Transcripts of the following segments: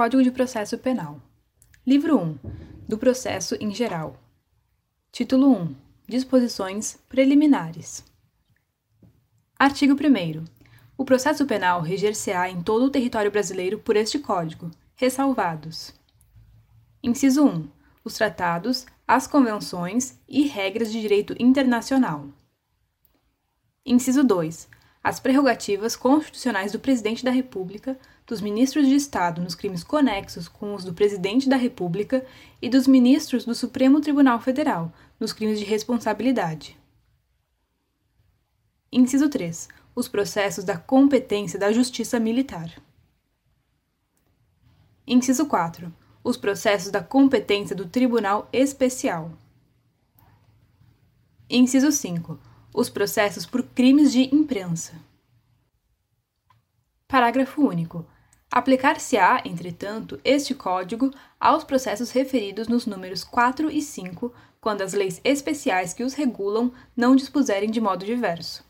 Código de Processo Penal. Livro 1. Do Processo em Geral. Título 1. Disposições Preliminares. Artigo 1. O processo penal reger-se-á em todo o território brasileiro por este Código, ressalvados. Inciso 1. Os tratados, as convenções e regras de direito internacional. Inciso 2 as prerrogativas constitucionais do Presidente da República, dos ministros de Estado nos crimes conexos com os do Presidente da República e dos ministros do Supremo Tribunal Federal nos crimes de responsabilidade. Inciso 3. Os processos da competência da Justiça Militar. Inciso 4. Os processos da competência do Tribunal Especial. Inciso 5 os processos por crimes de imprensa. Parágrafo único. Aplicar-se-á, entretanto, este Código aos processos referidos nos números 4 e 5, quando as leis especiais que os regulam não dispuserem de modo diverso.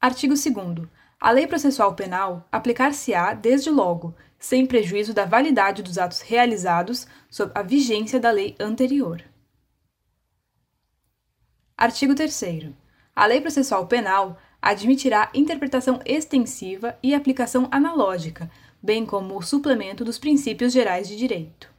Artigo 2. A lei processual penal aplicar-se-á desde logo, sem prejuízo da validade dos atos realizados sob a vigência da lei anterior. Artigo 3. A lei processual penal admitirá interpretação extensiva e aplicação analógica, bem como o suplemento dos princípios gerais de direito.